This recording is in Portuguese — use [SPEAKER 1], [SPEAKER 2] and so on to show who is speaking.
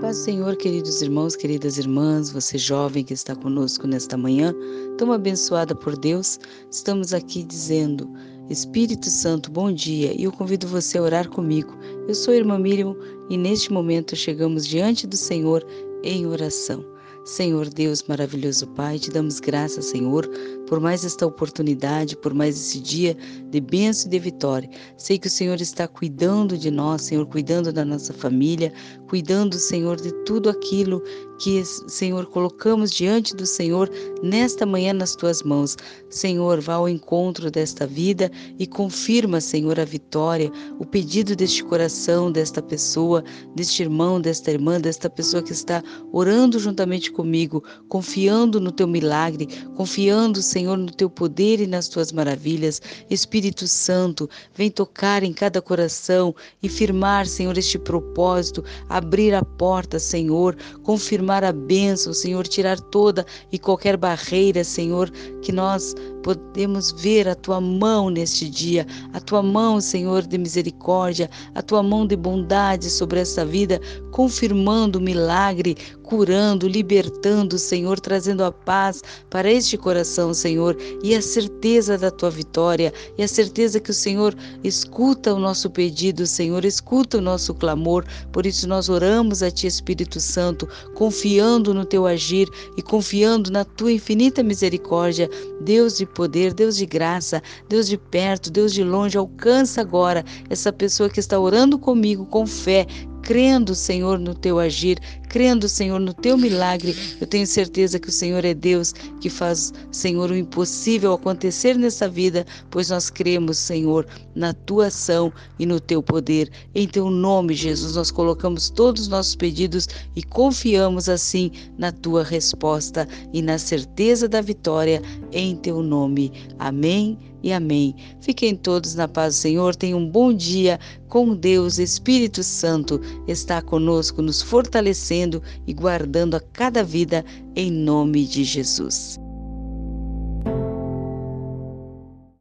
[SPEAKER 1] Paz Senhor, queridos irmãos, queridas irmãs, você jovem que está conosco nesta manhã, tão abençoada por Deus, estamos aqui dizendo: Espírito Santo, bom dia, e eu convido você a orar comigo. Eu sou a irmã Miriam e neste momento chegamos diante do Senhor em oração. Senhor Deus, maravilhoso Pai, te damos graças, Senhor, por mais esta oportunidade, por mais esse dia de bênção e de vitória. Sei que o Senhor está cuidando de nós, Senhor, cuidando da nossa família, cuidando, Senhor, de tudo aquilo que, Senhor, colocamos diante do Senhor nesta manhã nas tuas mãos. Senhor, vá ao encontro desta vida e confirma, Senhor, a vitória, o pedido deste coração, desta pessoa, deste irmão, desta irmã, desta pessoa que está orando juntamente comigo, confiando no teu milagre, confiando, Senhor, no teu poder e nas tuas maravilhas. Espírito Santo, vem tocar em cada coração e firmar, Senhor, este propósito, abrir a porta, Senhor, confirmar a bênção, Senhor, tirar toda e qualquer barreira, Senhor, que nós podemos ver a tua mão neste dia, a tua mão, Senhor, de misericórdia, a tua mão de bondade sobre essa vida, confirmando o milagre, curando, libertando, Senhor, trazendo a paz para este coração, Senhor, e a certeza da tua vitória, e a certeza que o Senhor escuta o nosso pedido, Senhor, escuta o nosso clamor. Por isso nós oramos a ti, Espírito Santo, confiando no teu agir e confiando na tua infinita misericórdia, Deus de poder, Deus de graça, Deus de perto, Deus de longe, alcança agora essa pessoa que está orando comigo com fé, crendo, Senhor, no teu agir, crendo, Senhor, no teu milagre. Eu tenho certeza que o Senhor é Deus que faz, Senhor, o impossível acontecer nessa vida, pois nós cremos, Senhor, na tua ação e no teu poder. Em teu nome, Jesus, nós colocamos todos os nossos pedidos e confiamos assim na tua resposta e na certeza da vitória em teu nome. Amém e amém. Fiquem todos na paz do Senhor. Tenham um bom dia com Deus. Espírito Santo está conosco, nos fortalecendo e guardando a cada vida em nome de Jesus.